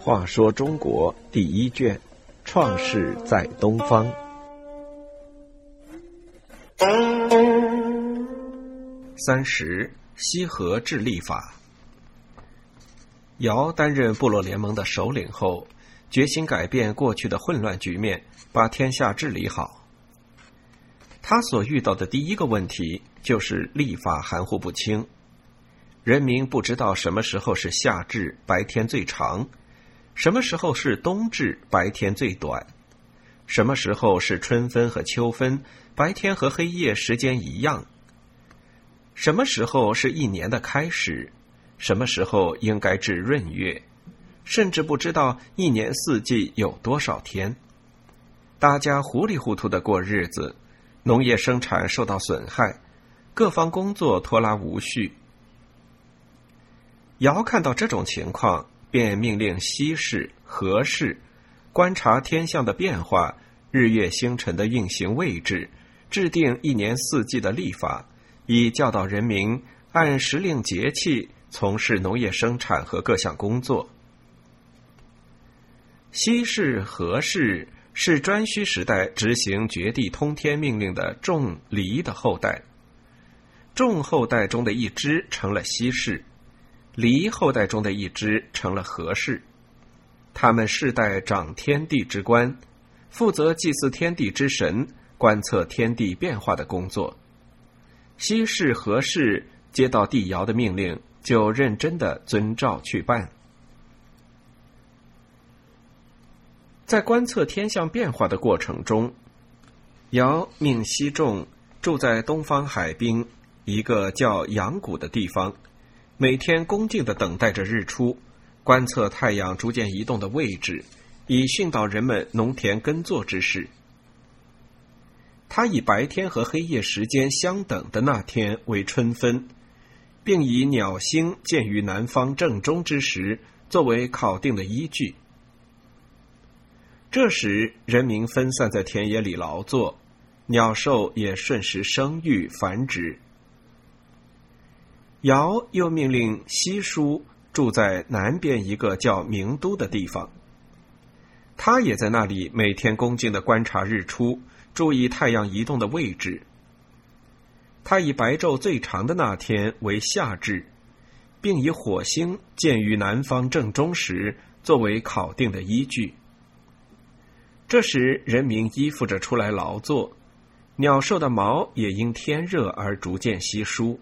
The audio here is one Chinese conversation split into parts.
话说中国第一卷，创世在东方。三十，西河治立法。尧担任部落联盟的首领后，决心改变过去的混乱局面，把天下治理好。他所遇到的第一个问题就是立法含糊不清，人民不知道什么时候是夏至，白天最长。什么时候是冬至，白天最短？什么时候是春分和秋分，白天和黑夜时间一样？什么时候是一年的开始？什么时候应该至闰月？甚至不知道一年四季有多少天。大家糊里糊涂的过日子，农业生产受到损害，各方工作拖拉无序。尧看到这种情况。便命令西氏、何氏观察天象的变化、日月星辰的运行位置，制定一年四季的历法，以教导人民按时令节气从事农业生产和各项工作。西氏、何氏是颛顼时代执行绝地通天命令的仲离的后代，仲后代中的一支成了西氏。离后代中的一支成了和氏，他们世代掌天地之官，负责祭祀天地之神、观测天地变化的工作。西氏和氏接到帝尧的命令，就认真的遵照去办。在观测天象变化的过程中，尧命西仲住在东方海滨一个叫阳谷的地方。每天恭敬的等待着日出，观测太阳逐渐移动的位置，以训导人们农田耕作之事。他以白天和黑夜时间相等的那天为春分，并以鸟星见于南方正中之时作为考定的依据。这时，人民分散在田野里劳作，鸟兽也顺时生育繁殖。尧又命令西叔住在南边一个叫明都的地方。他也在那里每天恭敬的观察日出，注意太阳移动的位置。他以白昼最长的那天为夏至，并以火星见于南方正中时作为考定的依据。这时，人民依附着出来劳作，鸟兽的毛也因天热而逐渐稀疏。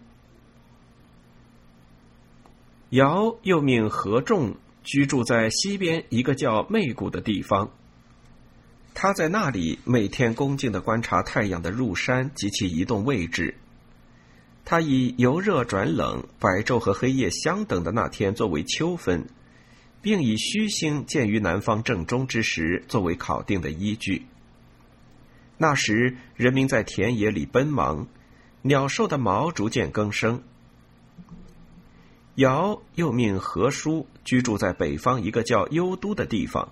尧又命何仲居住在西边一个叫昧谷的地方。他在那里每天恭敬的观察太阳的入山及其移动位置。他以由热转冷、白昼和黑夜相等的那天作为秋分，并以虚星见于南方正中之时作为考定的依据。那时人民在田野里奔忙，鸟兽的毛逐渐更生。尧又命何叔居住在北方一个叫幽都的地方，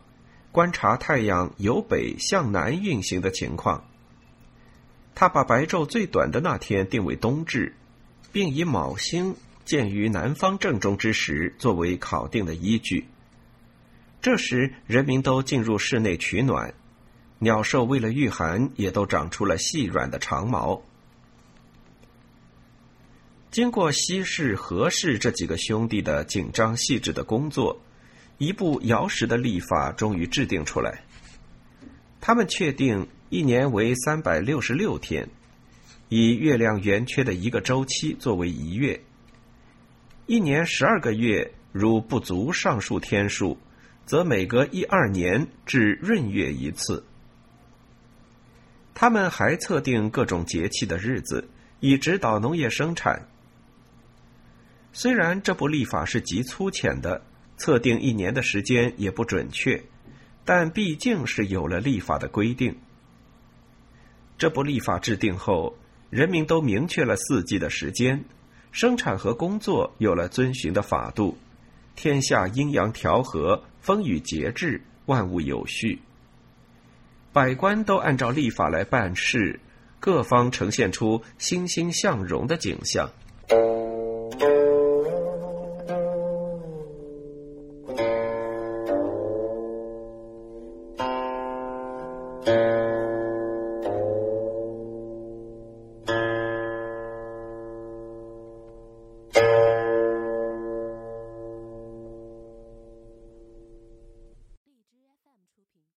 观察太阳由北向南运行的情况。他把白昼最短的那天定为冬至，并以卯星见于南方正中之时作为考定的依据。这时，人民都进入室内取暖，鸟兽为了御寒，也都长出了细软的长毛。经过西氏、何氏这几个兄弟的紧张细致的工作，一部尧时的历法终于制定出来。他们确定一年为三百六十六天，以月亮圆缺的一个周期作为一月。一年十二个月，如不足上述天数，则每隔一二年至闰月一次。他们还测定各种节气的日子，以指导农业生产。虽然这部历法是极粗浅的，测定一年的时间也不准确，但毕竟是有了历法的规定。这部历法制定后，人民都明确了四季的时间，生产和工作有了遵循的法度，天下阴阳调和，风雨节制，万物有序。百官都按照历法来办事，各方呈现出欣欣向荣的景象。